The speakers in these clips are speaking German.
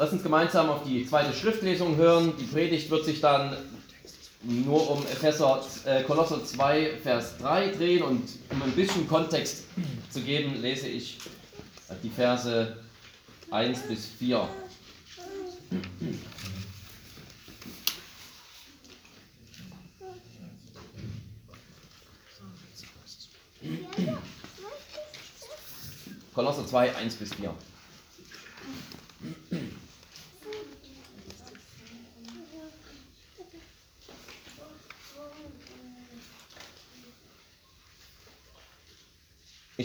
Lass uns gemeinsam auf die zweite Schriftlesung hören. Die Predigt wird sich dann nur um Epheser, äh, Kolosser 2, Vers 3 drehen und um ein bisschen Kontext zu geben, lese ich die Verse 1 bis 4. Kolosser 2, 1 bis 4.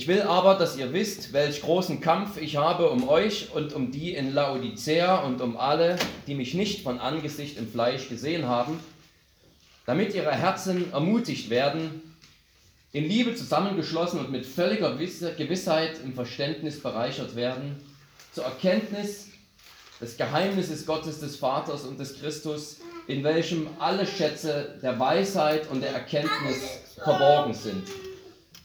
Ich will aber, dass ihr wisst, welch großen Kampf ich habe um euch und um die in Laodicea und um alle, die mich nicht von Angesicht im Fleisch gesehen haben, damit ihre Herzen ermutigt werden, in Liebe zusammengeschlossen und mit völliger Gewissheit im Verständnis bereichert werden, zur Erkenntnis des Geheimnisses Gottes des Vaters und des Christus, in welchem alle Schätze der Weisheit und der Erkenntnis verborgen sind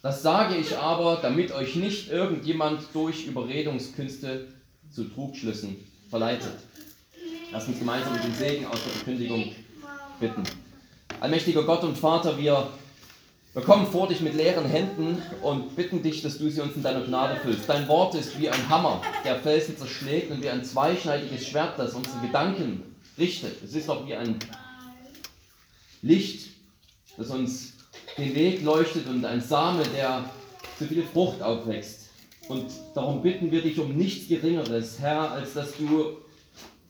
das sage ich aber, damit euch nicht irgendjemand durch Überredungskünste zu Trugschlüssen verleitet. Lass uns gemeinsam mit dem Segen aus der Verkündigung bitten. Allmächtiger Gott und Vater, wir, wir kommen vor dich mit leeren Händen und bitten dich, dass du sie uns in deiner Gnade füllst. Dein Wort ist wie ein Hammer, der Felsen zerschlägt und wie ein zweischneidiges Schwert, das unsere Gedanken richtet. Es ist auch wie ein Licht, das uns den Weg leuchtet und ein Same, der zu viel Frucht aufwächst. Und darum bitten wir dich um nichts Geringeres, Herr, als dass du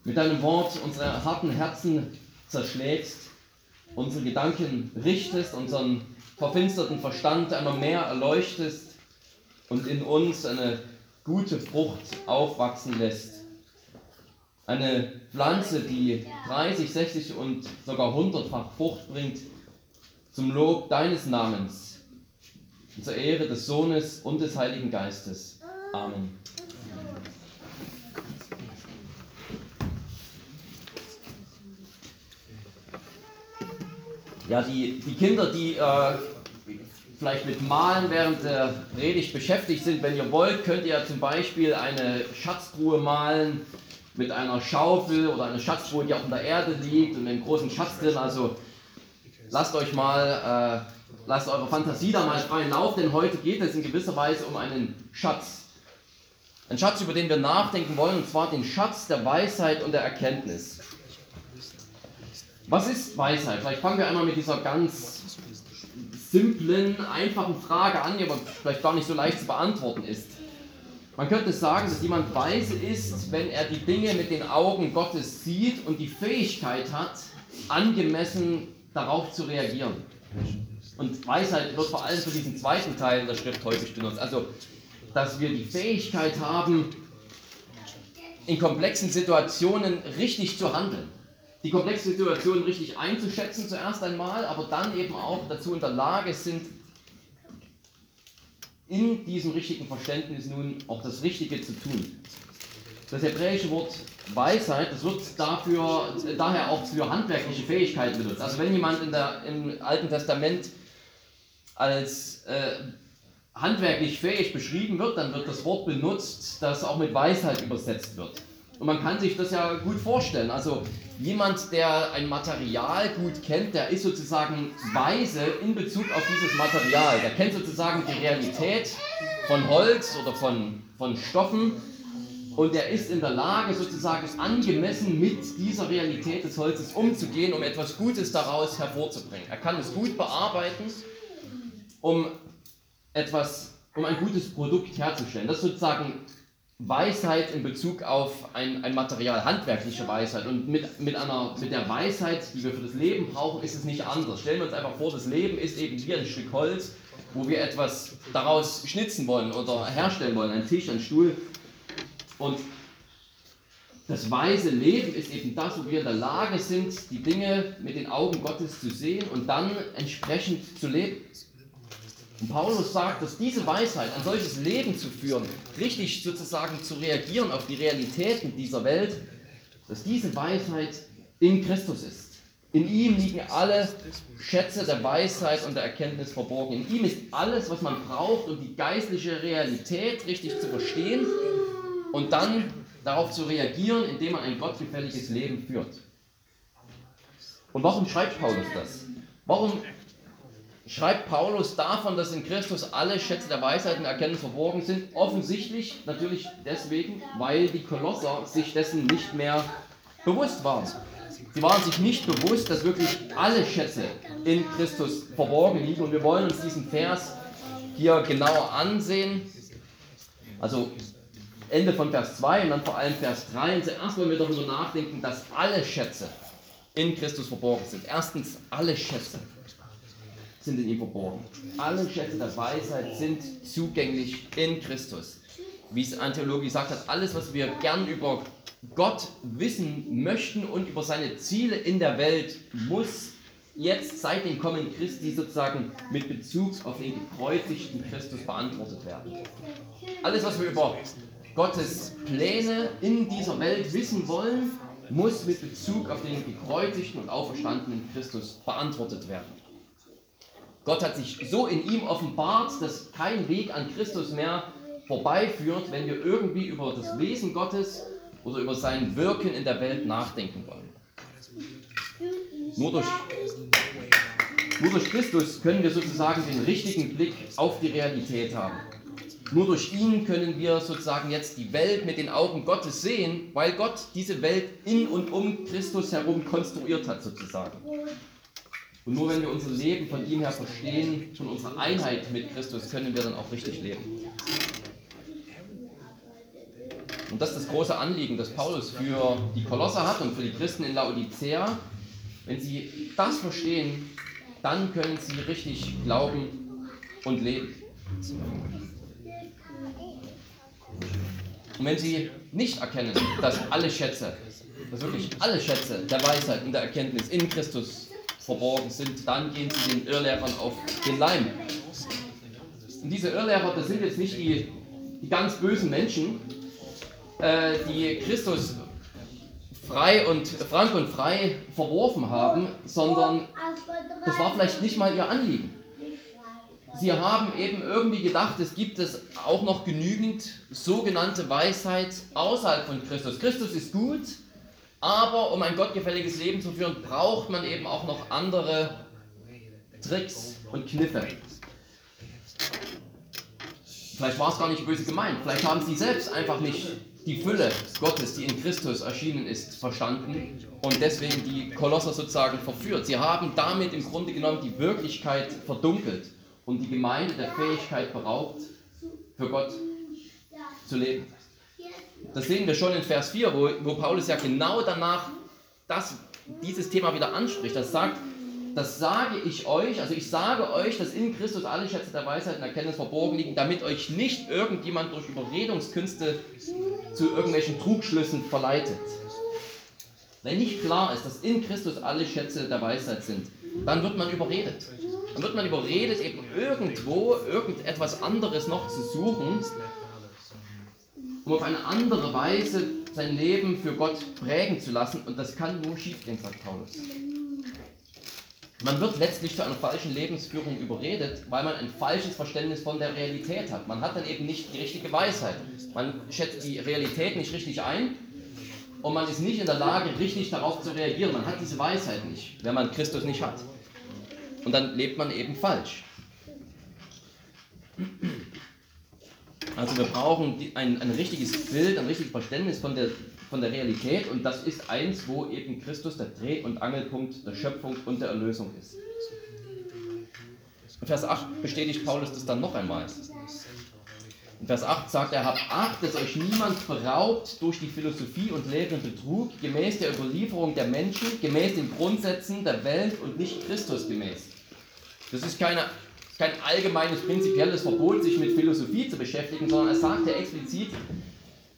mit deinem Wort unsere harten Herzen zerschlägst, unsere Gedanken richtest, unseren verfinsterten Verstand einmal mehr erleuchtest und in uns eine gute Frucht aufwachsen lässt. Eine Pflanze, die 30, 60 und sogar 100-fach Frucht bringt, zum Lob deines Namens und zur Ehre des Sohnes und des Heiligen Geistes. Amen. Ja, die, die Kinder, die äh, vielleicht mit Malen während der Predigt beschäftigt sind, wenn ihr wollt, könnt ihr zum Beispiel eine Schatztruhe malen mit einer Schaufel oder eine Schatztruhe, die auch in der Erde liegt und einem großen Schatz drin. Also lasst euch mal, äh, lasst eure Fantasie da mal freien Lauf, denn heute geht es in gewisser Weise um einen Schatz. Ein Schatz, über den wir nachdenken wollen, und zwar den Schatz der Weisheit und der Erkenntnis. Was ist Weisheit? Vielleicht fangen wir einmal mit dieser ganz simplen, einfachen Frage an, die aber vielleicht gar nicht so leicht zu beantworten ist. Man könnte sagen, dass jemand weise ist, wenn er die Dinge mit den Augen Gottes sieht und die Fähigkeit hat, angemessen darauf zu reagieren. Und Weisheit wird vor allem für diesen zweiten Teil der Schrift häufig benutzt. Also, dass wir die Fähigkeit haben, in komplexen Situationen richtig zu handeln. Die komplexen Situationen richtig einzuschätzen zuerst einmal, aber dann eben auch dazu in der Lage sind, in diesem richtigen Verständnis nun auch das Richtige zu tun. Das hebräische Wort Weisheit, das wird dafür, daher auch für handwerkliche Fähigkeiten benutzt. Also wenn jemand in der, im Alten Testament als äh, handwerklich fähig beschrieben wird, dann wird das Wort benutzt, das auch mit Weisheit übersetzt wird. Und man kann sich das ja gut vorstellen. Also jemand, der ein Material gut kennt, der ist sozusagen weise in Bezug auf dieses Material. Der kennt sozusagen die Realität von Holz oder von, von Stoffen und er ist in der Lage, sozusagen angemessen mit dieser Realität des Holzes umzugehen, um etwas Gutes daraus hervorzubringen. Er kann es gut bearbeiten, um etwas, um ein gutes Produkt herzustellen. Das ist sozusagen Weisheit in Bezug auf ein, ein Material, handwerkliche Weisheit. Und mit, mit, einer, mit der Weisheit, die wir für das Leben brauchen, ist es nicht anders. Stellen wir uns einfach vor, das Leben ist eben wie ein Stück Holz, wo wir etwas daraus schnitzen wollen oder herstellen wollen, ein Tisch, ein Stuhl. Und das weise Leben ist eben das, wo wir in der Lage sind, die Dinge mit den Augen Gottes zu sehen und dann entsprechend zu leben. Und Paulus sagt, dass diese Weisheit, ein solches Leben zu führen, richtig sozusagen zu reagieren auf die Realitäten dieser Welt, dass diese Weisheit in Christus ist. In ihm liegen alle Schätze der Weisheit und der Erkenntnis verborgen. In ihm ist alles, was man braucht, um die geistliche Realität richtig zu verstehen und dann darauf zu reagieren, indem man ein gottgefälliges Leben führt. Und warum schreibt Paulus das? Warum schreibt Paulus davon, dass in Christus alle Schätze der Weisheit und Erkenntnis verborgen sind? Offensichtlich natürlich deswegen, weil die Kolosser sich dessen nicht mehr bewusst waren. Sie waren sich nicht bewusst, dass wirklich alle Schätze in Christus verborgen liegen. Und wir wollen uns diesen Vers hier genauer ansehen. Also Ende von Vers 2 und dann vor allem Vers 3. Und zuerst wollen wir darüber nachdenken, dass alle Schätze in Christus verborgen sind. Erstens, alle Schätze sind in ihm verborgen. Alle Schätze der Weisheit sind zugänglich in Christus. Wie es ein Theologe gesagt hat, alles, was wir gern über Gott wissen möchten und über seine Ziele in der Welt, muss jetzt seit dem Kommen Christi sozusagen mit Bezug auf den gekreuzigten Christus beantwortet werden. Alles, was wir über Gottes Pläne in dieser Welt wissen wollen, muss mit Bezug auf den gekreuzigten und auferstandenen Christus beantwortet werden. Gott hat sich so in ihm offenbart, dass kein Weg an Christus mehr vorbeiführt, wenn wir irgendwie über das Wesen Gottes oder über sein Wirken in der Welt nachdenken wollen. Nur durch, nur durch Christus können wir sozusagen den richtigen Blick auf die Realität haben. Nur durch ihn können wir sozusagen jetzt die Welt mit den Augen Gottes sehen, weil Gott diese Welt in und um Christus herum konstruiert hat sozusagen. Und nur wenn wir unser Leben von ihm her verstehen, von unserer Einheit mit Christus, können wir dann auch richtig leben. Und das ist das große Anliegen, das Paulus für die Kolosser hat und für die Christen in Laodicea. Wenn sie das verstehen, dann können sie richtig glauben und leben. Und wenn sie nicht erkennen, dass alle Schätze, dass wirklich alle Schätze der Weisheit und der Erkenntnis in Christus verborgen sind, dann gehen sie den Irrlehrern auf den Leim. Und diese Irrlehrer, das sind jetzt nicht die, die ganz bösen Menschen, äh, die Christus frei und frank und frei verworfen haben, sondern das war vielleicht nicht mal ihr Anliegen. Sie haben eben irgendwie gedacht, es gibt es auch noch genügend sogenannte Weisheit außerhalb von Christus. Christus ist gut, aber um ein gottgefälliges Leben zu führen, braucht man eben auch noch andere Tricks und Kniffe. Vielleicht war es gar nicht böse gemeint. Vielleicht haben sie selbst einfach nicht die Fülle Gottes, die in Christus erschienen ist, verstanden und deswegen die Kolosser sozusagen verführt. Sie haben damit im Grunde genommen die Wirklichkeit verdunkelt und die Gemeinde der Fähigkeit beraubt, für Gott zu leben. Das sehen wir schon in Vers 4, wo, wo Paulus ja genau danach das, dieses Thema wieder anspricht. Das sagt, das sage ich euch, also ich sage euch, dass in Christus alle Schätze der Weisheit und Erkenntnis verborgen liegen, damit euch nicht irgendjemand durch Überredungskünste zu irgendwelchen Trugschlüssen verleitet. Wenn nicht klar ist, dass in Christus alle Schätze der Weisheit sind, dann wird man überredet. Dann wird man überredet, eben irgendwo irgendetwas anderes noch zu suchen, um auf eine andere Weise sein Leben für Gott prägen zu lassen. Und das kann nur schiefgehen, sagt Paulus. Man wird letztlich zu einer falschen Lebensführung überredet, weil man ein falsches Verständnis von der Realität hat. Man hat dann eben nicht die richtige Weisheit. Man schätzt die Realität nicht richtig ein und man ist nicht in der Lage, richtig darauf zu reagieren. Man hat diese Weisheit nicht, wenn man Christus nicht hat. Und dann lebt man eben falsch. Also wir brauchen ein, ein richtiges Bild, ein richtiges Verständnis von der, von der Realität und das ist eins, wo eben Christus der Dreh- und Angelpunkt der Schöpfung und der Erlösung ist. In Vers 8 bestätigt Paulus das dann noch einmal. Vers 8 sagt er, habt Acht, dass euch niemand beraubt durch die Philosophie und Lehre und Betrug, gemäß der Überlieferung der Menschen, gemäß den Grundsätzen der Welt und nicht Christus gemäß. Das ist keine kein allgemeines prinzipielles Verbot, sich mit Philosophie zu beschäftigen, sondern er sagt ja explizit,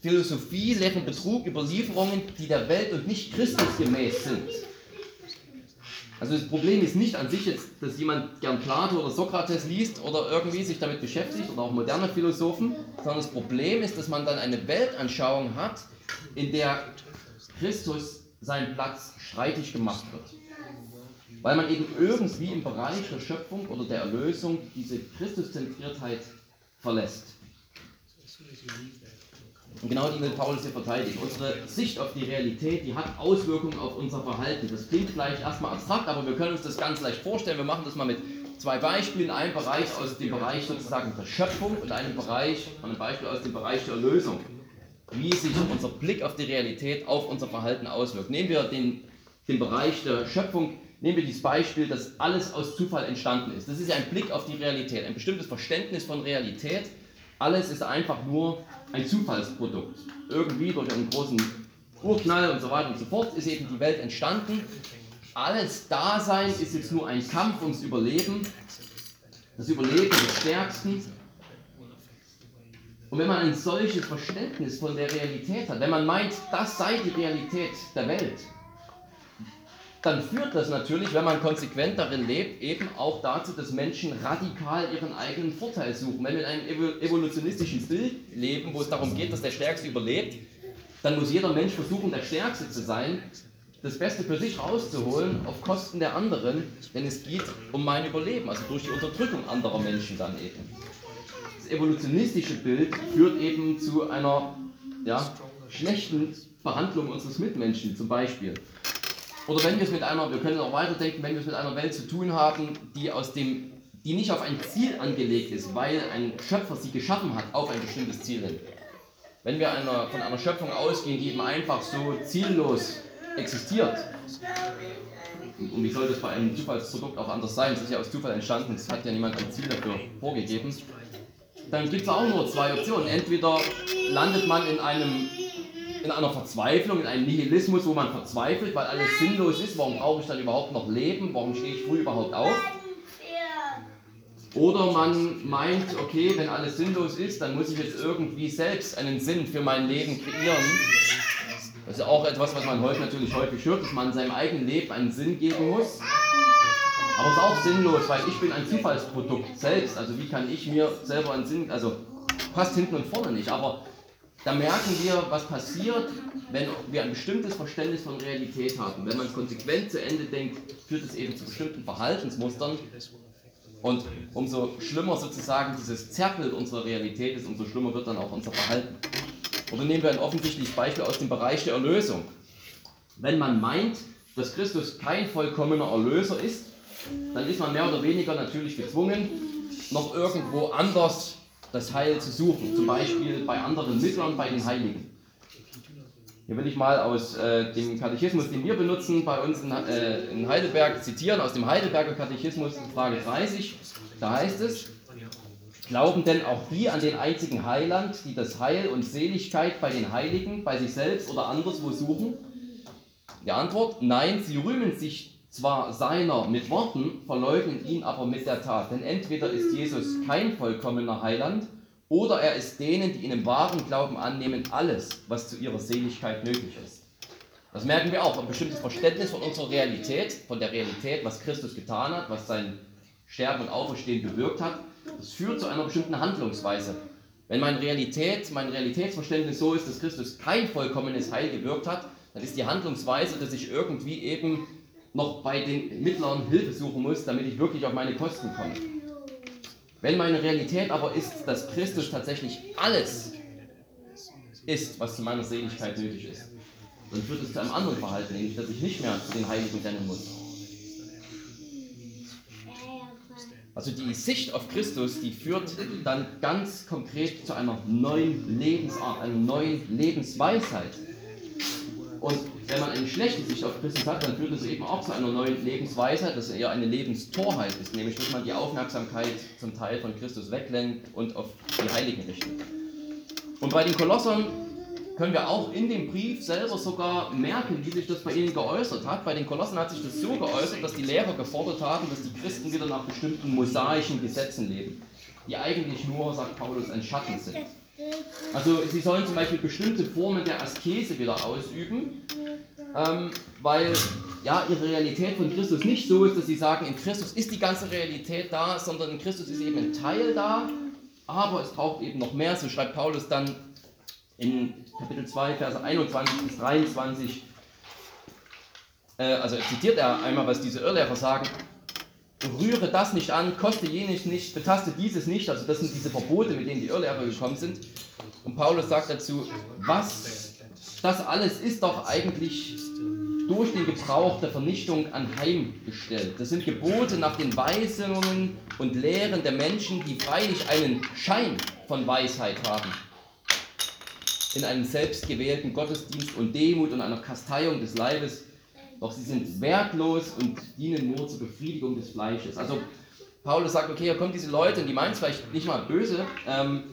Philosophie, Lehren, Betrug, Überlieferungen, die der Welt und nicht Christusgemäß sind. Also das Problem ist nicht an sich jetzt, dass jemand gern Plato oder Sokrates liest oder irgendwie sich damit beschäftigt oder auch moderne Philosophen, sondern das Problem ist, dass man dann eine Weltanschauung hat, in der Christus seinen Platz streitig gemacht wird weil man eben irgendwie im Bereich der Schöpfung oder der Erlösung diese Christuszentriertheit verlässt. Und genau die will Paulus hier verteidigen. Unsere Sicht auf die Realität, die hat Auswirkungen auf unser Verhalten. Das klingt vielleicht erstmal abstrakt, aber wir können uns das ganz leicht vorstellen. Wir machen das mal mit zwei Beispielen. Ein Bereich aus dem Bereich sozusagen der Schöpfung und einem Bereich, ein Beispiel aus dem Bereich der Erlösung. Wie sich unser Blick auf die Realität auf unser Verhalten auswirkt. Nehmen wir den, den Bereich der Schöpfung. Nehmen wir dieses Beispiel, dass alles aus Zufall entstanden ist. Das ist ein Blick auf die Realität, ein bestimmtes Verständnis von Realität. Alles ist einfach nur ein Zufallsprodukt. Irgendwie durch einen großen Urknall und so weiter und so fort ist eben die Welt entstanden. Alles Dasein ist jetzt nur ein Kampf ums Überleben. Das Überleben des Stärksten. Und wenn man ein solches Verständnis von der Realität hat, wenn man meint, das sei die Realität der Welt, dann führt das natürlich, wenn man konsequent darin lebt, eben auch dazu, dass Menschen radikal ihren eigenen Vorteil suchen. Wenn wir in einem evolutionistischen Bild leben, wo es darum geht, dass der Stärkste überlebt, dann muss jeder Mensch versuchen, der Stärkste zu sein, das Beste für sich rauszuholen auf Kosten der anderen, denn es geht um mein Überleben, also durch die Unterdrückung anderer Menschen dann eben. Das evolutionistische Bild führt eben zu einer ja, schlechten Behandlung unseres Mitmenschen zum Beispiel. Oder wenn wir es mit einer, wir können auch weiterdenken, wenn wir es mit einer Welt zu tun haben, die aus dem, die nicht auf ein Ziel angelegt ist, weil ein Schöpfer sie geschaffen hat auf ein bestimmtes Ziel hin. Wenn wir einer, von einer Schöpfung ausgehen, die eben einfach so ziellos existiert, und wie soll das bei einem Zufallsprodukt auch anders sein? Es ist ja aus Zufall entstanden, es hat ja niemand ein Ziel dafür vorgegeben. Dann gibt es auch nur zwei Optionen. Entweder landet man in einem in einer Verzweiflung, in einem Nihilismus, wo man verzweifelt, weil alles sinnlos ist. Warum brauche ich dann überhaupt noch Leben? Warum stehe ich früh überhaupt auf? Oder man meint, okay, wenn alles sinnlos ist, dann muss ich jetzt irgendwie selbst einen Sinn für mein Leben kreieren. Das ist auch etwas, was man heute natürlich häufig hört, dass man seinem eigenen Leben einen Sinn geben muss. Aber es ist auch sinnlos, weil ich bin ein Zufallsprodukt selbst. Also wie kann ich mir selber einen Sinn, also passt hinten und vorne nicht. Aber da merken wir, was passiert, wenn wir ein bestimmtes Verständnis von Realität haben. Wenn man konsequent zu Ende denkt, führt es eben zu bestimmten Verhaltensmustern. Und umso schlimmer sozusagen dieses Zerrbild unserer Realität ist, umso schlimmer wird dann auch unser Verhalten. Oder nehmen wir ein offensichtliches Beispiel aus dem Bereich der Erlösung. Wenn man meint, dass Christus kein vollkommener Erlöser ist, dann ist man mehr oder weniger natürlich gezwungen, noch irgendwo anders das Heil zu suchen, zum Beispiel bei anderen Mittlern, bei den Heiligen. Hier will ich mal aus äh, dem Katechismus, den wir benutzen, bei uns in, äh, in Heidelberg zitieren, aus dem Heidelberger Katechismus, Frage 30. Da heißt es, glauben denn auch die an den einzigen Heiland, die das Heil und Seligkeit bei den Heiligen, bei sich selbst oder anderswo suchen? Die Antwort, nein, sie rühmen sich zwar seiner mit Worten, verleugnen ihn aber mit der Tat. Denn entweder ist Jesus kein vollkommener Heiland, oder er ist denen, die ihn im wahren Glauben annehmen, alles, was zu ihrer Seligkeit nötig ist. Das merken wir auch, ein bestimmtes Verständnis von unserer Realität, von der Realität, was Christus getan hat, was sein Sterben und Auferstehen bewirkt hat. Das führt zu einer bestimmten Handlungsweise. Wenn meine Realität, mein Realitätsverständnis so ist, dass Christus kein vollkommenes Heil gewirkt hat, dann ist die Handlungsweise, dass ich irgendwie eben noch bei den Mittleren Hilfe suchen muss, damit ich wirklich auf meine Kosten komme. Wenn meine Realität aber ist, dass Christus tatsächlich alles ist, was zu meiner Seligkeit nötig ist, dann führt es zu einem anderen Verhalten, nämlich dass ich nicht mehr zu den Heiligen rennen muss. Also die Sicht auf Christus, die führt dann ganz konkret zu einer neuen Lebensart, einer neuen Lebensweisheit. Und wenn man eine schlechte Sicht auf Christus hat, dann führt es eben auch zu einer neuen Lebensweisheit, dass eher eine Lebenstorheit ist, nämlich dass man die Aufmerksamkeit zum Teil von Christus weglenkt und auf die Heiligen richtet. Und bei den Kolossern können wir auch in dem Brief selber sogar merken, wie sich das bei ihnen geäußert hat. Bei den Kolossen hat sich das so geäußert, dass die Lehrer gefordert haben, dass die Christen wieder nach bestimmten mosaischen Gesetzen leben, die eigentlich nur, sagt Paulus, ein Schatten sind. Also sie sollen zum Beispiel bestimmte Formen der Askese wieder ausüben, ähm, weil ja, ihre Realität von Christus nicht so ist, dass sie sagen, in Christus ist die ganze Realität da, sondern in Christus ist eben ein Teil da, aber es braucht eben noch mehr. So schreibt Paulus dann in Kapitel 2, Verse 21 bis 23, äh, also zitiert er einmal, was diese Irrlehrer sagen, rühre das nicht an, koste jenes nicht, betaste dieses nicht. Also das sind diese Verbote, mit denen die Irrlehrer gekommen sind. Und Paulus sagt dazu, was das alles ist doch eigentlich durch den Gebrauch der Vernichtung anheimgestellt. Das sind Gebote nach den Weisungen und Lehren der Menschen, die freilich einen Schein von Weisheit haben. In einem selbstgewählten Gottesdienst und Demut und einer Kasteiung des Leibes, doch sie sind wertlos und dienen nur zur Befriedigung des Fleisches. Also Paulus sagt, okay, hier kommen diese Leute und die meinen es vielleicht nicht mal böse, ähm,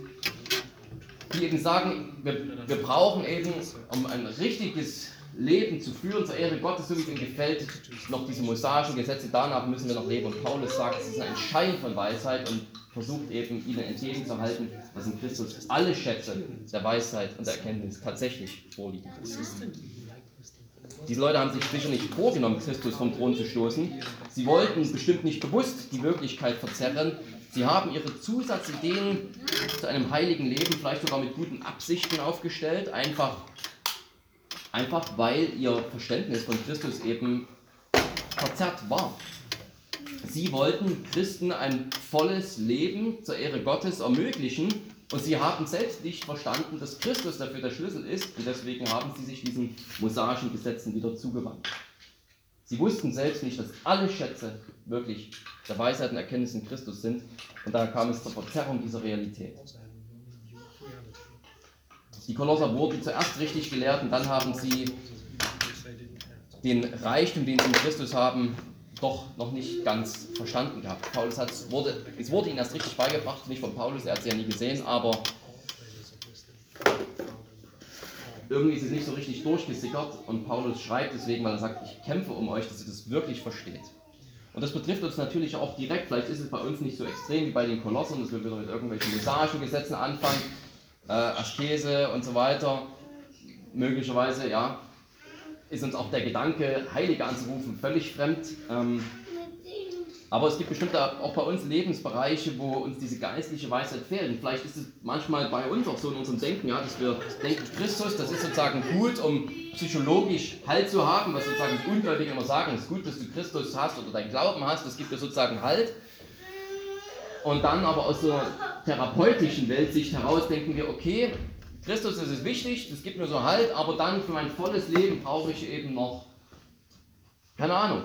die eben sagen, wir, wir brauchen eben, um ein richtiges Leben zu führen zur Ehre Gottes, so wie es ihm gefällt, noch diese mosaischen Gesetze, danach müssen wir noch leben. Und Paulus sagt, es ist ein Schein von Weisheit und versucht eben ihnen entgegenzuhalten, dass in Christus alle Schätze der Weisheit und der Erkenntnis tatsächlich vorliegen. Diese Leute haben sich sicher nicht vorgenommen, Christus vom Thron zu stoßen. Sie wollten bestimmt nicht bewusst die Wirklichkeit verzerren. Sie haben ihre Zusatzideen zu einem heiligen Leben vielleicht sogar mit guten Absichten aufgestellt, einfach, einfach weil ihr Verständnis von Christus eben verzerrt war. Sie wollten Christen ein volles Leben zur Ehre Gottes ermöglichen und sie haben selbst nicht verstanden, dass Christus dafür der Schlüssel ist und deswegen haben sie sich diesen mosaischen Gesetzen wieder zugewandt. Sie wussten selbst nicht, dass alle Schätze wirklich der Weisheit und Erkenntnis in Christus sind und daher kam es zur Verzerrung dieser Realität. Die Kolosser wurden zuerst richtig gelehrt und dann haben sie den Reichtum, den sie in Christus haben, doch noch nicht ganz verstanden gehabt. Paulus hat, wurde, es wurde ihnen erst richtig beigebracht, nicht von Paulus, er hat sie ja nie gesehen, aber irgendwie ist es nicht so richtig durchgesickert und Paulus schreibt deswegen, weil er sagt, ich kämpfe um euch, dass ihr das wirklich versteht. Und das betrifft uns natürlich auch direkt, vielleicht ist es bei uns nicht so extrem wie bei den Kolossen, dass wir wieder mit irgendwelchen Mosagengesetzen anfangen, äh, Askese und so weiter. Möglicherweise, ja, ist uns auch der Gedanke, Heilige anzurufen, völlig fremd. Ähm, aber es gibt bestimmt auch bei uns Lebensbereiche, wo uns diese geistliche Weisheit fehlt. Und vielleicht ist es manchmal bei uns auch so in unserem Denken, ja, dass wir denken, Christus, das ist sozusagen gut, um psychologisch Halt zu haben, was sozusagen die Ungläubigen immer sagen, es ist gut, dass du Christus hast oder deinen Glauben hast, das gibt dir sozusagen Halt. Und dann aber aus so einer therapeutischen Weltsicht heraus denken wir, okay, Christus, ist wichtig, das gibt mir so Halt, aber dann für mein volles Leben brauche ich eben noch, keine Ahnung,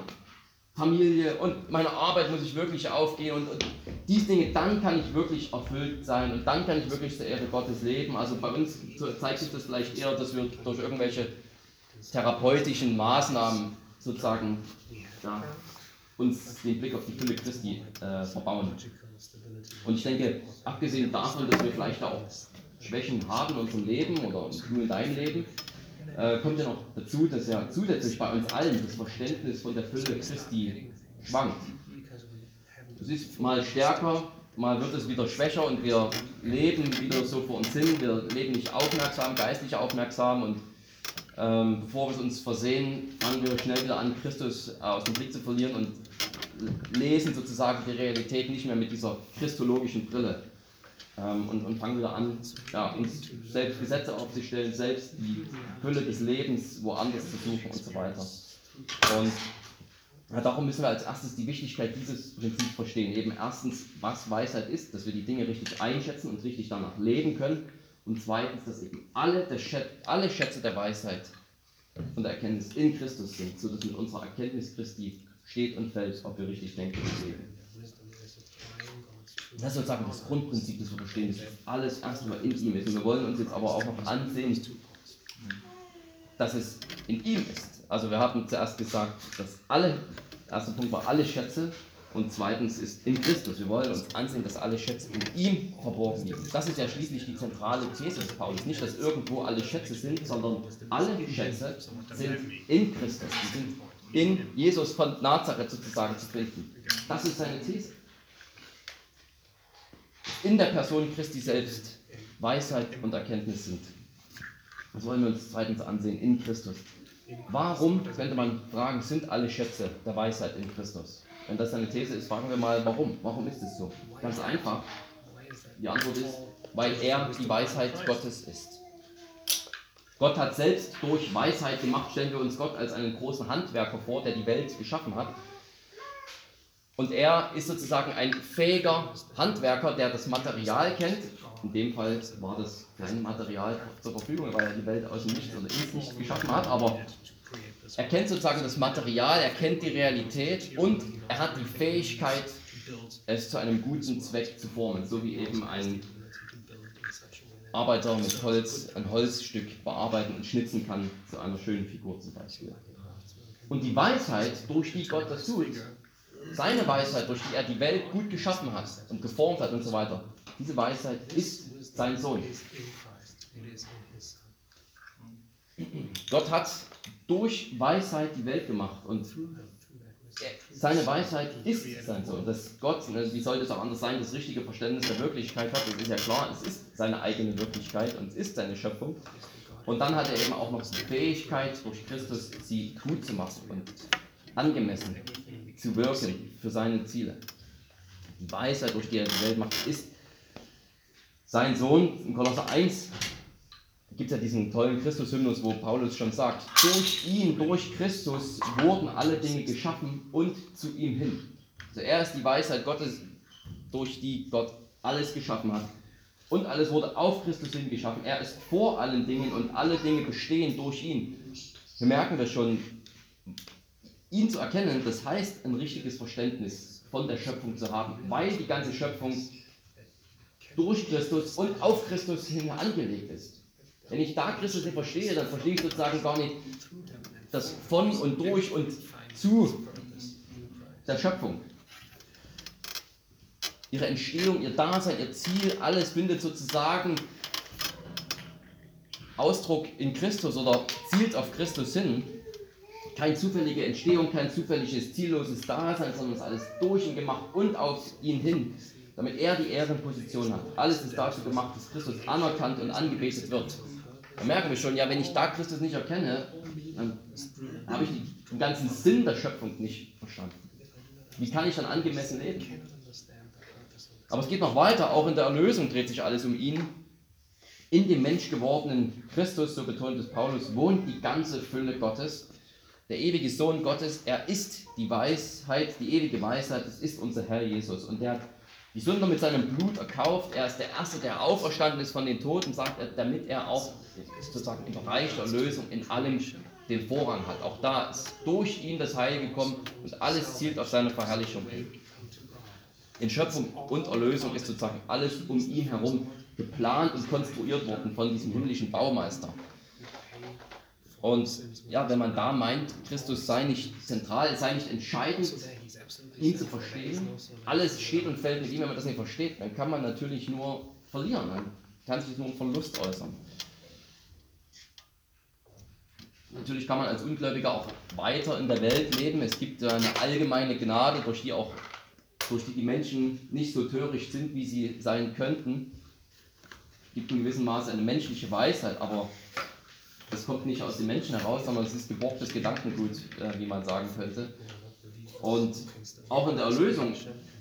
Familie und meine Arbeit muss ich wirklich aufgehen und, und diese Dinge, dann kann ich wirklich erfüllt sein und dann kann ich wirklich zur Ehre Gottes leben. Also bei uns zeigt sich das vielleicht eher, dass wir durch irgendwelche therapeutischen Maßnahmen sozusagen ja, uns den Blick auf die Fülle Christi äh, verbauen. Und ich denke, abgesehen davon, dass wir vielleicht auch Schwächen haben in unserem Leben oder du in deinem Leben, äh, kommt ja noch dazu, dass ja zusätzlich bei uns allen das Verständnis von der Fülle Christi schwankt. Es ist mal stärker, mal wird es wieder schwächer und wir leben wieder so vor uns hin, wir leben nicht aufmerksam, geistlich aufmerksam und ähm, bevor wir es uns versehen, fangen wir schnell wieder an, Christus aus dem Blick zu verlieren und lesen sozusagen die Realität nicht mehr mit dieser christologischen Brille ähm, und, und fangen wieder an, ja, uns selbst Gesetze aufzustellen, selbst die Fülle des Lebens woanders zu suchen und so weiter. Und ja, darum müssen wir als erstes die Wichtigkeit dieses Prinzips verstehen. Eben erstens, was Weisheit ist, dass wir die Dinge richtig einschätzen und richtig danach leben können. Und zweitens, dass eben alle, Schät, alle Schätze der Weisheit und der Erkenntnis in Christus sind, sodass mit unserer Erkenntnis Christi steht und fällt, ob wir richtig denken und leben. Das ist sozusagen das Grundprinzip, das wir verstehen, dass alles erstmal in ihm ist. Und wir wollen uns jetzt aber auch noch ansehen, dass es in ihm ist. Also wir haben zuerst gesagt, dass alle, erster Punkt war alle Schätze und zweitens ist in Christus. Wir wollen uns ansehen, dass alle Schätze in ihm verborgen liegen. Das ist ja schließlich die zentrale These des Paulus. Nicht, dass irgendwo alle Schätze sind, sondern alle Schätze sind in Christus. Die sind in Jesus von Nazareth sozusagen zu finden. Das ist seine These in der Person Christi selbst Weisheit und Erkenntnis sind. Das wollen wir uns zweitens ansehen in Christus. Warum, könnte man fragen, sind alle Schätze der Weisheit in Christus? Wenn das eine These ist, fragen wir mal, warum? Warum ist es so? Ganz einfach. Die Antwort ist, weil er die Weisheit Gottes ist. Gott hat selbst durch Weisheit gemacht, stellen wir uns Gott als einen großen Handwerker vor, der die Welt geschaffen hat. Und er ist sozusagen ein fähiger Handwerker, der das Material kennt. In dem Fall war das kein Material zur Verfügung, weil er die Welt aus dem Nichts oder ins Nichts geschaffen hat, aber er kennt sozusagen das Material, er kennt die Realität und er hat die Fähigkeit, es zu einem guten Zweck zu formen, so wie eben ein Arbeiter mit Holz ein Holzstück bearbeiten und schnitzen kann zu einer schönen Figur zum Beispiel. Und die Weisheit, durch die Gott das tut, seine Weisheit, durch die er die Welt gut geschaffen hat und geformt hat und so weiter, diese Weisheit ist sein Sohn. Gott hat durch Weisheit die Welt gemacht und seine Weisheit ist sein Sohn. Dass Gott, ne, wie sollte es auch anders sein, das richtige Verständnis der Wirklichkeit hat, das ist ja klar, es ist seine eigene Wirklichkeit und es ist seine Schöpfung. Und dann hat er eben auch noch die Fähigkeit, durch Christus sie gut zu machen und angemessen zu wirken für seine Ziele. Die Weisheit, durch die er die Welt macht, ist sein Sohn. In Kolosser 1 gibt es ja diesen tollen Christus-Hymnus, wo Paulus schon sagt, durch ihn, durch Christus wurden alle Dinge geschaffen und zu ihm hin. Also er ist die Weisheit Gottes, durch die Gott alles geschaffen hat. Und alles wurde auf Christus hin geschaffen. Er ist vor allen Dingen und alle Dinge bestehen durch ihn. Wir merken das schon. Ihn zu erkennen, das heißt ein richtiges Verständnis von der Schöpfung zu haben, weil die ganze Schöpfung durch Christus und auf Christus hin angelegt ist. Wenn ich da Christus nicht verstehe, dann verstehe ich sozusagen gar nicht das von und durch und zu der Schöpfung. Ihre Entstehung, ihr Dasein, ihr Ziel, alles findet sozusagen Ausdruck in Christus oder zielt auf Christus hin. Keine zufällige Entstehung, kein zufälliges, zielloses Dasein, sondern es ist alles durch ihn gemacht und auf ihn hin, damit er die Ehrenposition hat. Alles ist dazu gemacht, dass Christus anerkannt und angebetet wird. Da merken wir schon, ja, wenn ich da Christus nicht erkenne, dann habe ich den ganzen Sinn der Schöpfung nicht verstanden. Wie kann ich dann angemessen leben? Aber es geht noch weiter, auch in der Erlösung dreht sich alles um ihn. In dem menschgewordenen Christus, so betont es Paulus, wohnt die ganze Fülle Gottes. Der ewige Sohn Gottes, er ist die Weisheit, die ewige Weisheit, es ist unser Herr Jesus. Und der hat die Sünder mit seinem Blut erkauft. Er ist der Erste, der auferstanden ist von den Toten, sagt er, damit er auch sozusagen im Bereich der Lösung in allem den Vorrang hat. Auch da ist durch ihn das Heil gekommen und alles zielt auf seine Verherrlichung hin. In Schöpfung und Erlösung ist sozusagen alles um ihn herum geplant und konstruiert worden von diesem himmlischen Baumeister. Und ja, wenn man da meint, Christus sei nicht zentral, sei nicht entscheidend, ihn zu verstehen, alles steht und fällt mit ihm, wenn man das nicht versteht, dann kann man natürlich nur verlieren, dann kann sich nur ein Verlust äußern. Natürlich kann man als Ungläubiger auch weiter in der Welt leben. Es gibt eine allgemeine Gnade, durch die auch durch die die Menschen nicht so töricht sind, wie sie sein könnten. Es gibt in gewissem Maße eine menschliche Weisheit, aber das kommt nicht aus den Menschen heraus, sondern es ist geborgtes Gedankengut, äh, wie man sagen könnte. Und auch in der Erlösung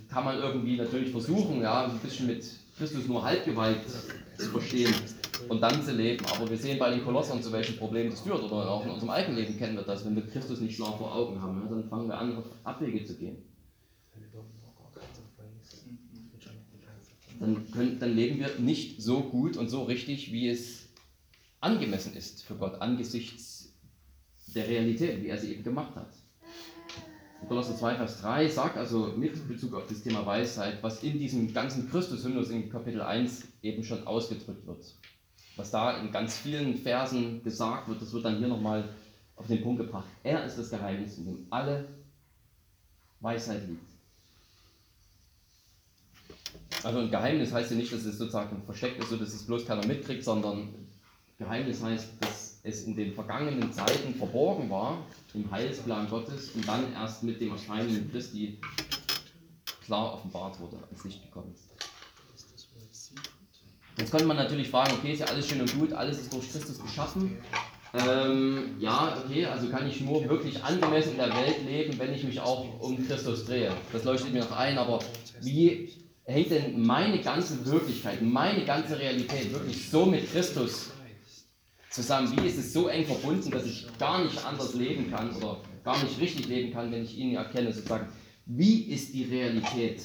kann man irgendwie natürlich versuchen, ja, ein bisschen mit Christus nur halbgewalt zu verstehen und dann zu leben. Aber wir sehen bei den Kolossern, zu welchen Problemen das führt. Oder auch in unserem eigenen Leben kennen wir das. Wenn wir Christus nicht klar vor Augen haben, ja, dann fangen wir an, auf Abwege zu gehen. Dann, können, dann leben wir nicht so gut und so richtig, wie es angemessen ist für Gott angesichts der Realität, wie er sie eben gemacht hat. Kolosser 2, Vers 3 sagt also mit Bezug auf das Thema Weisheit, was in diesem ganzen Christus-Hymnus in Kapitel 1 eben schon ausgedrückt wird. Was da in ganz vielen Versen gesagt wird, das wird dann hier nochmal auf den Punkt gebracht. Er ist das Geheimnis, in dem alle Weisheit liegt. Also ein Geheimnis heißt ja nicht, dass es sozusagen versteckt ist, so dass es bloß keiner mitkriegt, sondern Geheimnis heißt, dass es in den vergangenen Zeiten verborgen war, im Heilsplan Gottes, und dann erst mit dem Erscheinen Christi klar offenbart wurde, als Licht gekommen ist. Jetzt könnte man natürlich fragen, okay, ist ja alles schön und gut, alles ist durch Christus geschaffen. Ähm, ja, okay, also kann ich nur wirklich angemessen in der Welt leben, wenn ich mich auch um Christus drehe. Das leuchtet mir noch ein, aber wie hängt denn meine ganze Wirklichkeit, meine ganze Realität wirklich so mit Christus zusammen? Wie ist es so eng verbunden, dass ich gar nicht anders leben kann oder gar nicht richtig leben kann, wenn ich ihn erkenne? Sozusagen, wie ist die Realität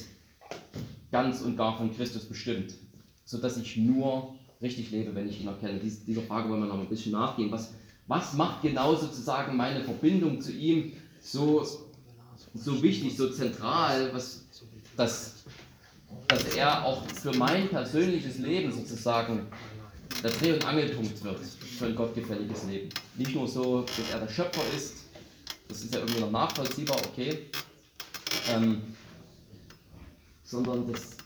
ganz und gar von Christus bestimmt, sodass ich nur richtig lebe, wenn ich ihn erkenne. Dies, dieser Frage wollen wir noch ein bisschen nachgehen. Was, was macht genau sozusagen meine Verbindung zu ihm so, so wichtig, so zentral, was, dass, dass er auch für mein persönliches Leben sozusagen der Dreh- und Angelpunkt wird ein gottgefälliges Leben. Nicht nur so, dass er der Schöpfer ist, das ist ja irgendwie noch nachvollziehbar, okay, ähm, sondern dass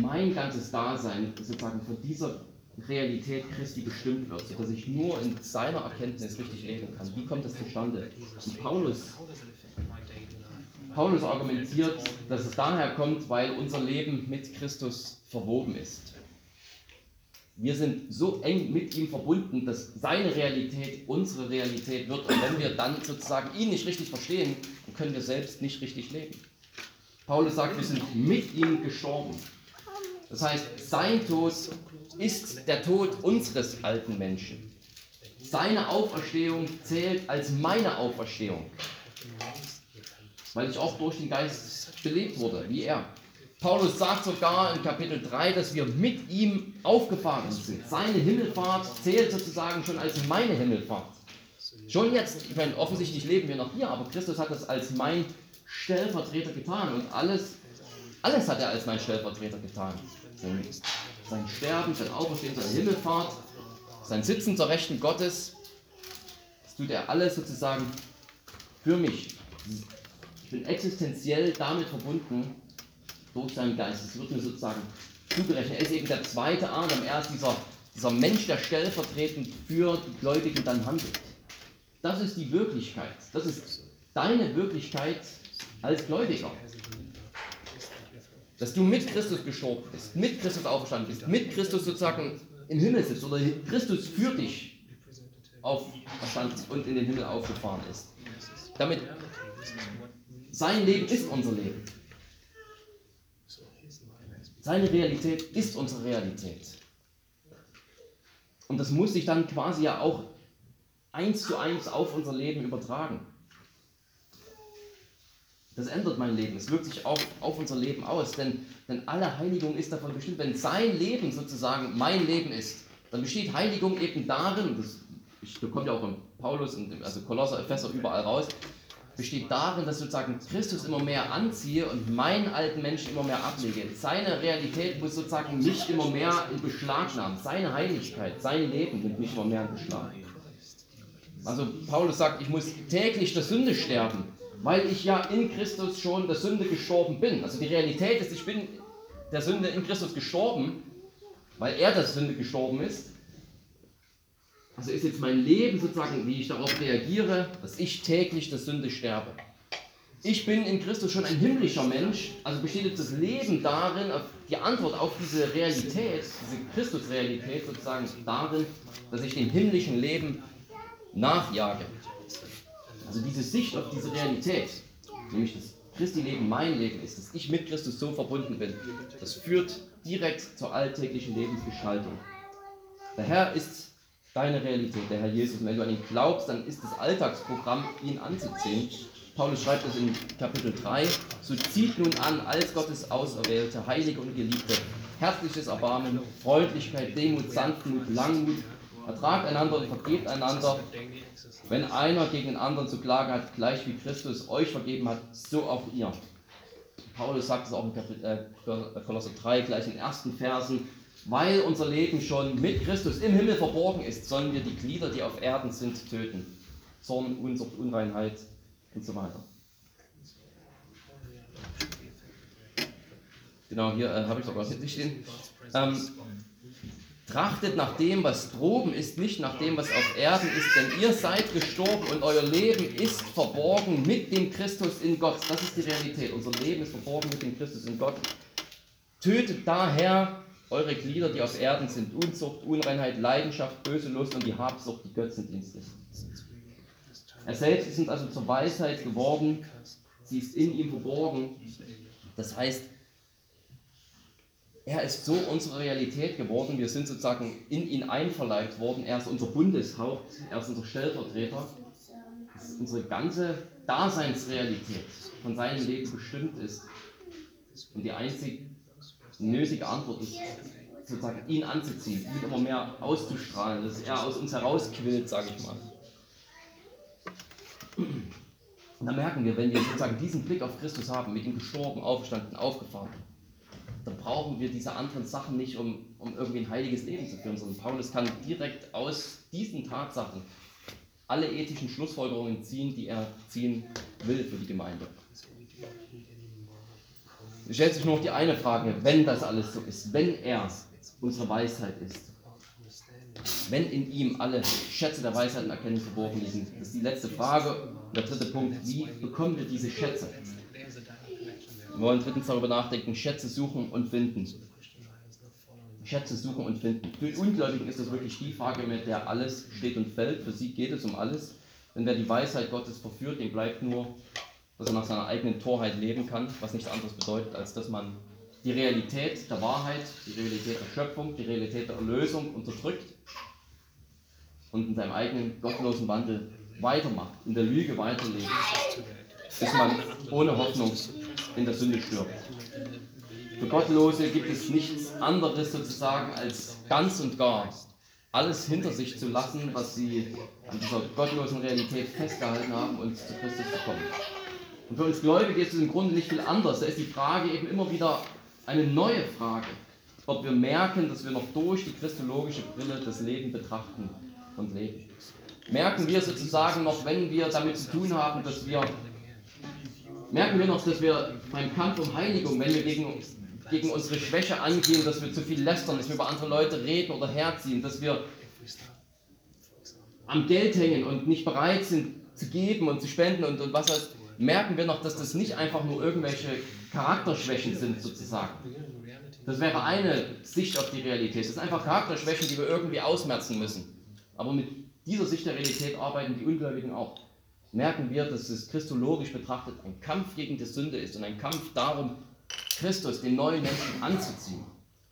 mein ganzes Dasein sozusagen von dieser Realität Christi bestimmt wird, sodass ich nur in seiner Erkenntnis richtig leben kann. Wie kommt das zustande? Und Paulus, Paulus argumentiert, dass es daher kommt, weil unser Leben mit Christus verwoben ist. Wir sind so eng mit ihm verbunden, dass seine Realität unsere Realität wird. Und wenn wir dann sozusagen ihn nicht richtig verstehen, dann können wir selbst nicht richtig leben. Paulus sagt, wir sind mit ihm gestorben. Das heißt, sein Tod ist der Tod unseres alten Menschen. Seine Auferstehung zählt als meine Auferstehung, weil ich auch durch den Geist belebt wurde, wie er. Paulus sagt sogar in Kapitel 3, dass wir mit ihm aufgefahren sind. Seine Himmelfahrt zählt sozusagen schon als meine Himmelfahrt. Schon jetzt, ich meine, offensichtlich leben wir noch hier, aber Christus hat das als mein Stellvertreter getan und alles, alles hat er als mein Stellvertreter getan. Sein, sein Sterben, sein Auferstehen, seine Himmelfahrt, sein Sitzen zur Rechten Gottes, das tut er alles sozusagen für mich. Ich bin existenziell damit verbunden, durch seinen Geist. Es wird mir sozusagen zugerechnet. Er ist eben der zweite Adam. Er ist dieser, dieser Mensch, der stellvertretend für die Gläubigen dann handelt. Das ist die Wirklichkeit. Das ist deine Wirklichkeit als Gläubiger. Dass du mit Christus gestorben bist, mit Christus auferstanden bist, mit Christus sozusagen im Himmel sitzt oder Christus für dich auferstanden und in den Himmel aufgefahren ist. Damit sein Leben ist unser Leben. Seine Realität ist unsere Realität. Und das muss sich dann quasi ja auch eins zu eins auf unser Leben übertragen. Das ändert mein Leben. Es wirkt sich auf, auf unser Leben aus, denn, denn alle Heiligung ist davon bestimmt. Wenn sein Leben sozusagen mein Leben ist, dann besteht Heiligung eben darin, das, kommt ja auch in Paulus, und also Kolosser, Epheser, überall raus, besteht darin, dass sozusagen Christus immer mehr anziehe und meinen alten Menschen immer mehr ablege. Seine Realität muss sozusagen mich immer mehr in Beschlag nehmen. Seine Heiligkeit, sein Leben nimmt mich immer mehr in Beschlag. Also Paulus sagt, ich muss täglich der Sünde sterben, weil ich ja in Christus schon der Sünde gestorben bin. Also die Realität ist, ich bin der Sünde in Christus gestorben, weil er der Sünde gestorben ist. Also ist jetzt mein Leben sozusagen, wie ich darauf reagiere, dass ich täglich der Sünde sterbe. Ich bin in Christus schon ein himmlischer Mensch, also besteht jetzt das Leben darin, die Antwort auf diese Realität, diese Christusrealität sozusagen darin, dass ich dem himmlischen Leben nachjage. Also diese Sicht auf diese Realität, nämlich das Christi-Leben mein Leben ist, dass ich mit Christus so verbunden bin, das führt direkt zur alltäglichen Lebensgestaltung. Der Herr ist deine Realität, der Herr Jesus. Und wenn du an ihn glaubst, dann ist das Alltagsprogramm, ihn anzuziehen. Paulus schreibt es in Kapitel 3, so zieht nun an, als Gottes Auserwählte, Heilige und Geliebte, herzliches Erbarmen, Freundlichkeit, Demut, Sanftmut, Langmut, ertragt einander und vergebt einander. Wenn einer gegen den anderen zu klagen hat, gleich wie Christus euch vergeben hat, so auch ihr. Paulus sagt es auch in Kapitel, äh, Kolosser 3, gleich in den ersten Versen, weil unser Leben schon mit Christus im Himmel verborgen ist, sollen wir die Glieder, die auf Erden sind, töten. Zorn, Unsucht, Unreinheit und so weiter. Genau, hier äh, habe ich sogar hinten stehen. Ähm, trachtet nach dem, was droben ist, nicht nach dem, was auf Erden ist, denn ihr seid gestorben und euer Leben ist verborgen mit dem Christus in Gott. Das ist die Realität. Unser Leben ist verborgen mit dem Christus in Gott. Tötet daher eure Glieder, die auf Erden sind, Unzucht, Unreinheit, Leidenschaft, böse Lust und die Habsucht, die Götzendienst ist. Er selbst ist also zur Weisheit geworden, sie ist in ihm verborgen. Das heißt, er ist so unsere Realität geworden, wir sind sozusagen in ihn einverleibt worden, er ist unser Bundeshaupt, er ist unser Stellvertreter. Das ist unsere ganze Daseinsrealität von seinem Leben bestimmt ist. Und die einzig nötige Antwort ist, sozusagen ihn anzuziehen, ihn immer mehr auszustrahlen, dass er aus uns herausquillt, sage ich mal. Und dann merken wir, wenn wir sozusagen diesen Blick auf Christus haben, mit ihm gestorben, aufgestanden, aufgefahren, dann brauchen wir diese anderen Sachen nicht, um, um irgendwie ein heiliges Leben zu führen, sondern Paulus kann direkt aus diesen Tatsachen alle ethischen Schlussfolgerungen ziehen, die er ziehen will für die Gemeinde. Stellt sich nur noch die eine Frage, wenn das alles so ist, wenn er unsere Weisheit ist, wenn in ihm alle Schätze der Weisheit und Erkenntnis verborgen liegen. Das ist die letzte Frage. Und der dritte Punkt, wie bekommen wir diese Schätze? Wir wollen drittens darüber nachdenken, Schätze suchen und finden. Schätze suchen und finden. Für die Ungläubigen ist das wirklich die Frage, mit der alles steht und fällt. Für sie geht es um alles. Denn wer die Weisheit Gottes verführt, dem bleibt nur, dass er nach seiner eigenen Torheit leben kann, was nichts anderes bedeutet, als dass man die Realität der Wahrheit, die Realität der Schöpfung, die Realität der Erlösung unterdrückt und in seinem eigenen gottlosen Wandel weitermacht, in der Lüge weiterlebt, bis man ohne Hoffnung in der Sünde stirbt. Für Gottlose gibt es nichts anderes sozusagen als ganz und gar alles hinter sich zu lassen, was sie an dieser gottlosen Realität festgehalten haben und zu Christus zu kommen. Und für uns Gläubige ist es im Grunde nicht viel anders. Da ist die Frage eben immer wieder eine neue Frage, ob wir merken, dass wir noch durch die christologische Brille das Leben betrachten und leben. Merken wir sozusagen noch, wenn wir damit zu tun haben, dass wir merken wir noch, dass wir beim Kampf um Heiligung, wenn wir gegen gegen unsere Schwäche angehen, dass wir zu viel lästern, dass wir über andere Leute reden oder herziehen, dass wir am Geld hängen und nicht bereit sind zu geben und zu spenden und, und was heißt, merken wir noch, dass das nicht einfach nur irgendwelche Charakterschwächen sind sozusagen. Das wäre eine Sicht auf die Realität. Das sind einfach Charakterschwächen, die wir irgendwie ausmerzen müssen. Aber mit dieser Sicht der Realität arbeiten die Ungläubigen auch. Merken wir, dass es christologisch betrachtet ein Kampf gegen die Sünde ist und ein Kampf darum, Christus, den neuen Menschen anzuziehen,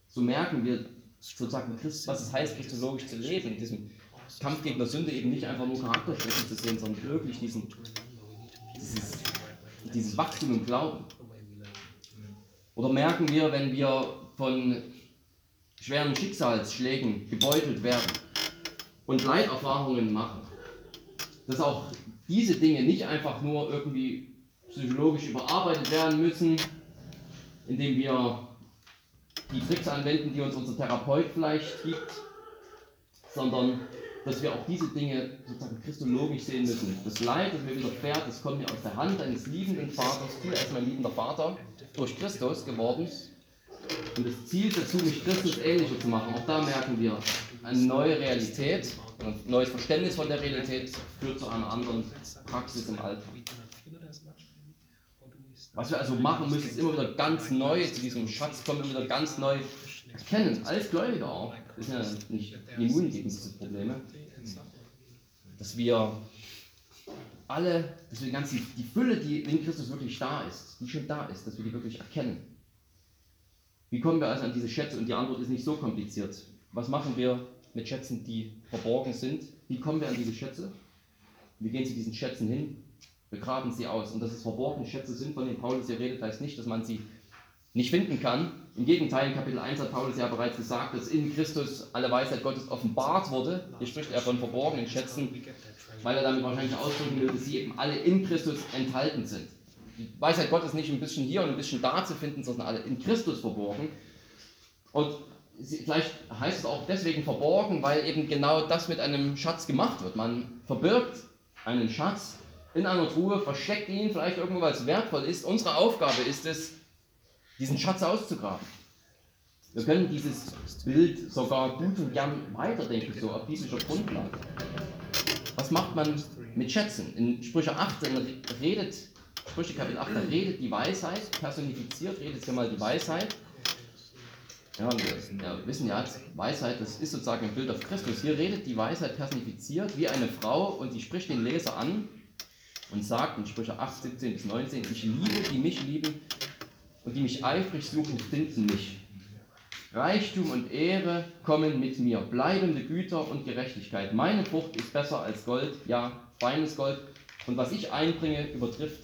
so merken wir sozusagen, was es heißt, christologisch zu leben, in diesem Kampf gegen die Sünde eben nicht einfach nur Charakterschwächen zu sehen, sondern wirklich diesen, dieses, dieses Wachstum im Glauben. Oder merken wir, wenn wir von schweren Schicksalsschlägen gebeutelt werden und Leiterfahrungen machen, dass auch diese Dinge nicht einfach nur irgendwie psychologisch überarbeitet werden müssen, indem wir die Tricks anwenden, die uns unser Therapeut vielleicht gibt, sondern dass wir auch diese Dinge sozusagen christologisch sehen müssen. Das Leid, das mir widerfährt, das kommt mir aus der Hand eines liebenden Vaters. Du, ist mein liebender Vater, durch Christus geworden. Und das Ziel dazu, mich Christus ähnlicher zu machen. Auch da merken wir, eine neue Realität, ein neues Verständnis von der Realität führt zu einer anderen Praxis im Alltag. Was wir also machen müssen, ist immer wieder ganz neu zu diesem Schatz kommen, immer wieder ganz neu erkennen. Als Gläubiger auch. Sind ja nicht immun gegen diese Probleme. Dass wir alle, dass wir die ganze, die Fülle, die in Christus wirklich da ist, die schon da ist, dass wir die wirklich erkennen. Wie kommen wir also an diese Schätze? Und die Antwort ist nicht so kompliziert. Was machen wir mit Schätzen, die verborgen sind? Wie kommen wir an diese Schätze? Wie gehen zu diesen Schätzen hin? begraben sie aus. Und dass es verborgene Schätze sind, von denen Paulus hier redet, heißt nicht, dass man sie nicht finden kann. Im Gegenteil, in Kapitel 1 hat Paulus ja bereits gesagt, dass in Christus alle Weisheit Gottes offenbart wurde. Hier spricht er von verborgenen Schätzen, weil er damit wahrscheinlich ausdrücken will, dass sie eben alle in Christus enthalten sind. Die Weisheit Gottes nicht ein bisschen hier und ein bisschen da zu finden, sondern alle in Christus verborgen. Und vielleicht heißt es auch deswegen verborgen, weil eben genau das mit einem Schatz gemacht wird. Man verbirgt einen Schatz in einer Truhe, versteckt ihn vielleicht irgendwo, weil es wertvoll ist. Unsere Aufgabe ist es, diesen Schatz auszugraben. Wir können dieses Bild sogar gut und gern weiterdenken, so auf biblischer Grundlage. Was macht man mit Schätzen? In Sprüche 18 redet, Sprüche Kapitel 8, da redet die Weisheit, personifiziert, redet hier mal die Weisheit. Ja, und wir wissen ja, Weisheit, das ist sozusagen ein Bild auf Christus. Hier redet die Weisheit personifiziert wie eine Frau und sie spricht den Leser an und sagt in Sprüche 8, 17 bis 19, ich liebe, die mich lieben und die mich eifrig suchen, finden mich. Reichtum und Ehre kommen mit mir, bleibende Güter und Gerechtigkeit. Meine Frucht ist besser als Gold, ja, feines Gold, Und was ich einbringe, übertrifft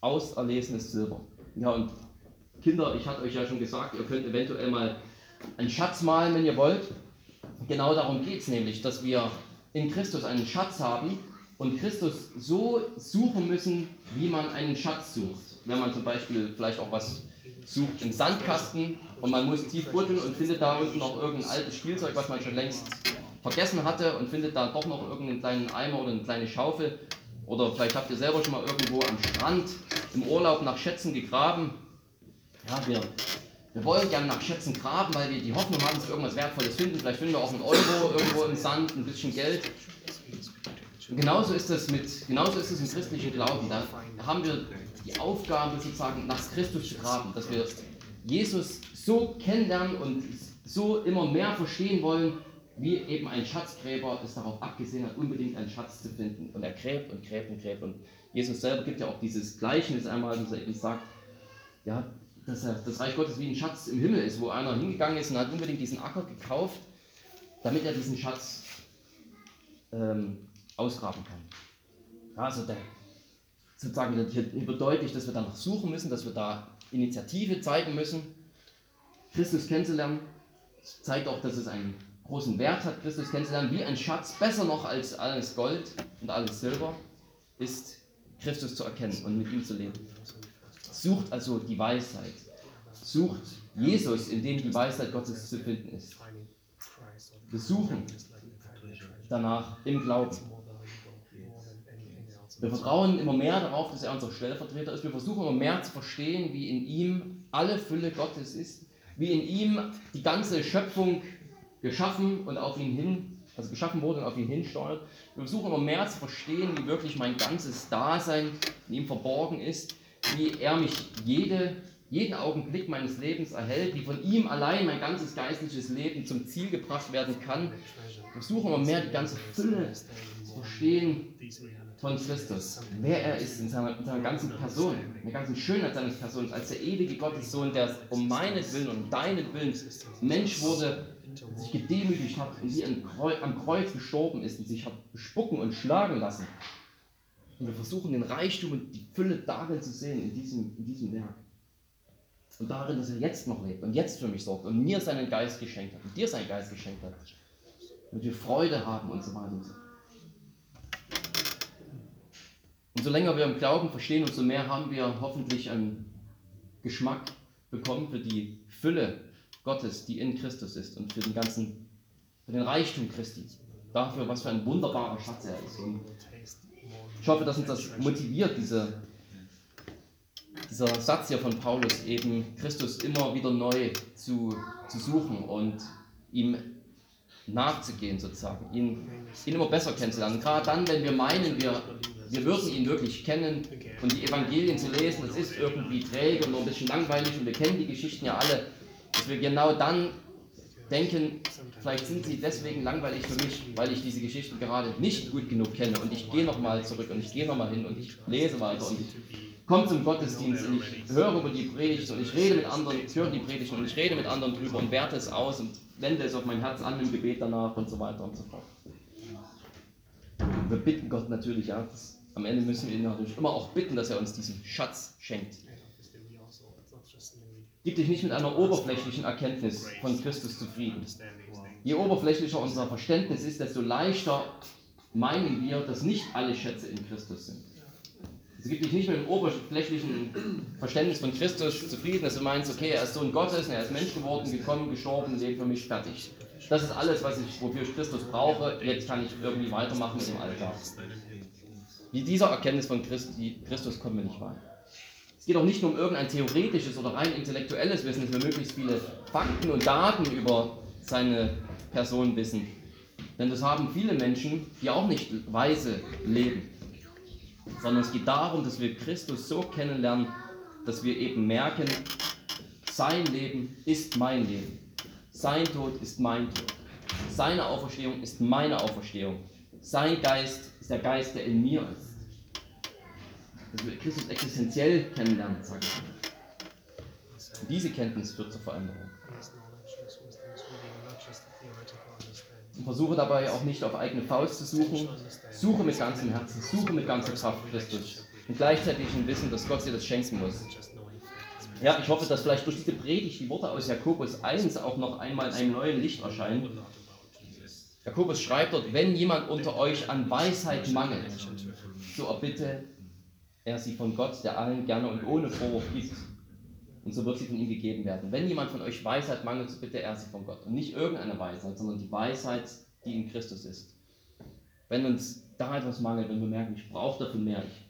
auserlesenes Silber. Ja, und Kinder, ich hatte euch ja schon gesagt, ihr könnt eventuell mal einen Schatz malen, wenn ihr wollt. Genau darum geht es nämlich, dass wir in Christus einen Schatz haben und Christus so suchen müssen, wie man einen Schatz sucht. Wenn man zum Beispiel vielleicht auch was sucht im Sandkasten und man muss tief buddeln und findet da unten noch irgendein altes Spielzeug, was man schon längst vergessen hatte und findet da doch noch irgendeinen kleinen Eimer oder eine kleine Schaufel. Oder vielleicht habt ihr selber schon mal irgendwo am Strand im Urlaub nach Schätzen gegraben. Ja, wir, wir wollen gerne nach Schätzen graben, weil wir die Hoffnung haben, dass wir irgendwas Wertvolles finden. Vielleicht finden wir auch einen Euro irgendwo im Sand, ein bisschen Geld. Genauso ist es mit, genauso ist es im christlichen Glauben. Da haben wir die Aufgabe sozusagen nach Christus zu graben, dass wir Jesus so kennenlernen und so immer mehr verstehen wollen, wie eben ein Schatzgräber es darauf abgesehen hat, unbedingt einen Schatz zu finden. Und er gräbt und gräbt und gräbt. Und Jesus selber gibt ja auch dieses Gleichnis einmal, dass er eben sagt, ja, dass das Reich Gottes wie ein Schatz im Himmel ist, wo einer hingegangen ist und hat unbedingt diesen Acker gekauft, damit er diesen Schatz ähm, ausgraben kann. Also der, sozusagen hier wird deutlich, dass wir danach suchen müssen, dass wir da Initiative zeigen müssen. Christus kennenzulernen zeigt auch, dass es einen großen Wert hat, Christus kennenzulernen, wie ein Schatz, besser noch als alles Gold und alles Silber, ist Christus zu erkennen und mit ihm zu leben. Sucht also die Weisheit. Sucht Jesus, in dem die Weisheit Gottes zu finden ist. Wir suchen danach im Glauben. Wir vertrauen immer mehr darauf, dass er unser Stellvertreter ist. Wir versuchen immer mehr zu verstehen, wie in ihm alle Fülle Gottes ist, wie in ihm die ganze Schöpfung geschaffen und auf ihn hin, also geschaffen wurde und auf ihn hinsteuert. Wir versuchen immer mehr zu verstehen, wie wirklich mein ganzes Dasein in ihm verborgen ist, wie er mich jede, jeden Augenblick meines Lebens erhält, wie von ihm allein mein ganzes geistliches Leben zum Ziel gebracht werden kann. Wir versuchen immer mehr die ganze Fülle zu verstehen von Christus, wer er ist in seiner, in seiner ganzen Person, in der ganzen Schönheit seines Persons, als der ewige Gottessohn, der um meinetwillen und um deinen Willen Mensch wurde, sich gedemütigt hat und wie am Kreuz gestorben ist und sich hat bespucken und schlagen lassen. Und wir versuchen den Reichtum und die Fülle darin zu sehen, in diesem, in diesem Werk. Und darin, dass er jetzt noch lebt und jetzt für mich sorgt und mir seinen Geist geschenkt hat und dir seinen Geist geschenkt hat. Und wir Freude haben und so weiter und so fort. Umso länger wir im Glauben verstehen, umso mehr haben wir hoffentlich einen Geschmack bekommen für die Fülle Gottes, die in Christus ist und für den ganzen, für den Reichtum Christi. Dafür, was für ein wunderbarer Schatz er ist. Und ich hoffe, dass uns das motiviert, diese, dieser Satz hier von Paulus, eben Christus immer wieder neu zu, zu suchen und ihm nachzugehen, sozusagen, ihn, ihn immer besser kennenzulernen. Gerade dann, wenn wir meinen, wir wir würden ihn wirklich kennen und die Evangelien zu lesen, das ist irgendwie träge und nur ein bisschen langweilig und wir kennen die Geschichten ja alle, dass wir genau dann denken, vielleicht sind sie deswegen langweilig für mich, weil ich diese Geschichten gerade nicht gut genug kenne und ich gehe nochmal zurück und ich gehe nochmal hin und ich lese weiter und ich komme zum Gottesdienst und ich höre über die Predigt und ich rede mit anderen, ich höre die Predigt und ich rede mit anderen drüber und werte es aus und wende es auf mein Herz an im Gebet danach und so weiter und so fort. Wir bitten Gott natürlich, ja, das am Ende müssen wir ihn natürlich immer auch bitten, dass er uns diesen Schatz schenkt. Gib dich nicht mit einer oberflächlichen Erkenntnis von Christus zufrieden. Je oberflächlicher unser Verständnis ist, desto leichter meinen wir, dass nicht alle Schätze in Christus sind. Es gibt dich nicht mit einem oberflächlichen Verständnis von Christus zufrieden, dass du meinst, okay, er ist Sohn Gottes, er ist Mensch geworden, gekommen, gestorben, lebt für mich, fertig. Das ist alles, was ich, wofür ich Christus brauche. Jetzt kann ich irgendwie weitermachen im Alltag. Dieser Erkenntnis von Christi, Christus kommen wir nicht weiter. Es geht auch nicht nur um irgendein theoretisches oder rein intellektuelles Wissen, dass wir möglichst viele Fakten und Daten über seine Person wissen. Denn das haben viele Menschen, die auch nicht weise leben. Sondern es geht darum, dass wir Christus so kennenlernen, dass wir eben merken, sein Leben ist mein Leben. Sein Tod ist mein Tod. Seine Auferstehung ist meine Auferstehung. Sein Geist ist der Geist, der in mir ist dass wir Christus existenziell kennenlernen, sage ich mal. Diese Kenntnis führt zur Veränderung. Und versuche dabei auch nicht auf eigene Faust zu suchen. Suche mit ganzem Herzen, suche mit ganzer Kraft Christus. Und gleichzeitig im Wissen, dass Gott dir das schenken muss. Ja, ich hoffe, dass vielleicht durch diese Predigt die Worte aus Jakobus 1 auch noch einmal in einem neuen Licht erscheinen. Jakobus schreibt dort, wenn jemand unter euch an Weisheit mangelt, so erbitte er sie von Gott, der allen gerne und ohne Vorwurf gibt. Und so wird sie von ihm gegeben werden. Wenn jemand von euch Weisheit mangelt, so bitte er sie von Gott. Und nicht irgendeine Weisheit, sondern die Weisheit, die in Christus ist. Wenn uns da etwas mangelt, wenn wir merken, ich brauche dafür mehr, ich,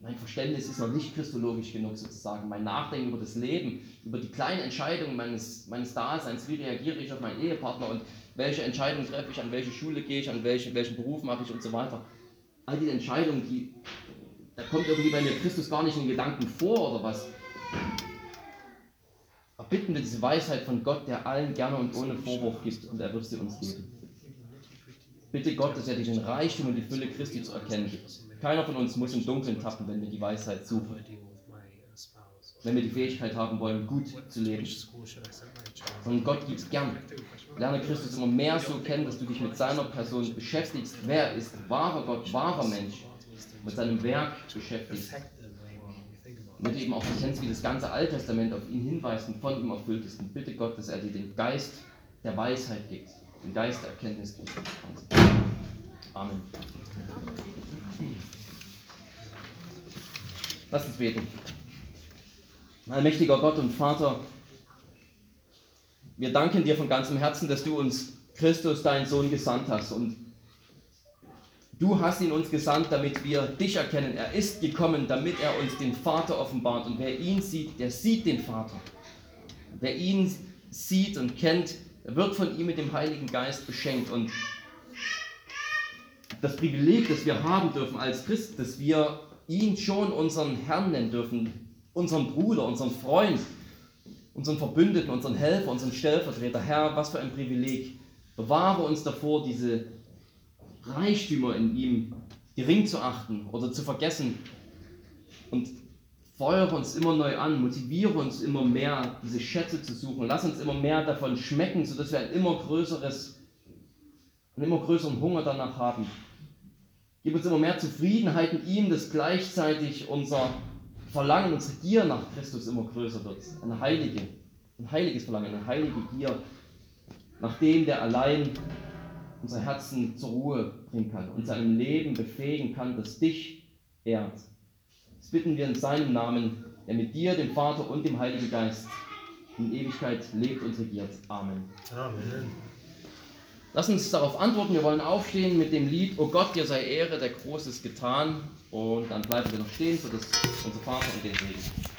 mein Verständnis ist noch nicht christologisch genug sozusagen, mein Nachdenken über das Leben, über die kleinen Entscheidungen meines, meines Daseins, wie reagiere ich auf meinen Ehepartner und welche Entscheidungen treffe ich, an welche Schule gehe ich, an welche, welchen Beruf mache ich und so weiter. All diese Entscheidungen, die, da kommt irgendwie bei mir Christus gar nicht in Gedanken vor oder was. Erbitten wir diese Weisheit von Gott, der allen gerne und ohne Vorwurf gibt und er wird sie uns geben. Bitte Gott, dass er dir den Reichtum und die Fülle Christi zu erkennen gibt. Keiner von uns muss im Dunkeln tappen, wenn wir die Weisheit suchen. Wenn wir die Fähigkeit haben wollen, gut zu leben. Und Gott gibt es gern. Lerne Christus immer mehr so kennen, dass du dich mit seiner Person beschäftigst. Wer ist wahrer Gott, wahrer Mensch? Mit seinem Werk beschäftigst. Damit eben auch kennst, wie das ganze Alttestament auf ihn hinweist und von ihm erfüllt ist. Und bitte Gott, dass er dir den Geist der Weisheit gibt, den Geist der Erkenntnis gibt. Amen. Lass uns beten. Allmächtiger Gott und Vater, wir danken dir von ganzem Herzen, dass du uns Christus, deinen Sohn, gesandt hast. Und du hast ihn uns gesandt, damit wir dich erkennen. Er ist gekommen, damit er uns den Vater offenbart. Und wer ihn sieht, der sieht den Vater. Wer ihn sieht und kennt, wird von ihm mit dem Heiligen Geist beschenkt. Und das Privileg, das wir haben dürfen als Christ, dass wir ihn schon unseren Herrn nennen dürfen, unseren Bruder, unseren Freund, unseren Verbündeten, unseren Helfer, unseren Stellvertreter. Herr, was für ein Privileg. Bewahre uns davor, diese Reichtümer in ihm gering zu achten oder zu vergessen. Und feuere uns immer neu an, motiviere uns immer mehr, diese Schätze zu suchen. Lass uns immer mehr davon schmecken, sodass wir ein immer größeres, einen immer größeren Hunger danach haben. Gib uns immer mehr Zufriedenheit in ihm, dass gleichzeitig unser Verlangen, unsere Gier nach Christus immer größer wird. Eine heilige, ein heiliges Verlangen, eine heilige Gier, nach dem, der allein unser Herzen zur Ruhe bringen kann und seinem Leben befähigen kann, das dich ehrt. Das bitten wir in seinem Namen, der mit dir, dem Vater und dem Heiligen Geist in Ewigkeit lebt und regiert. Amen. Amen. Lass uns darauf antworten. Wir wollen aufstehen mit dem Lied O Gott, dir sei Ehre, der Großes getan. Und dann bleiben wir noch stehen für das, unser Vater und den Segen.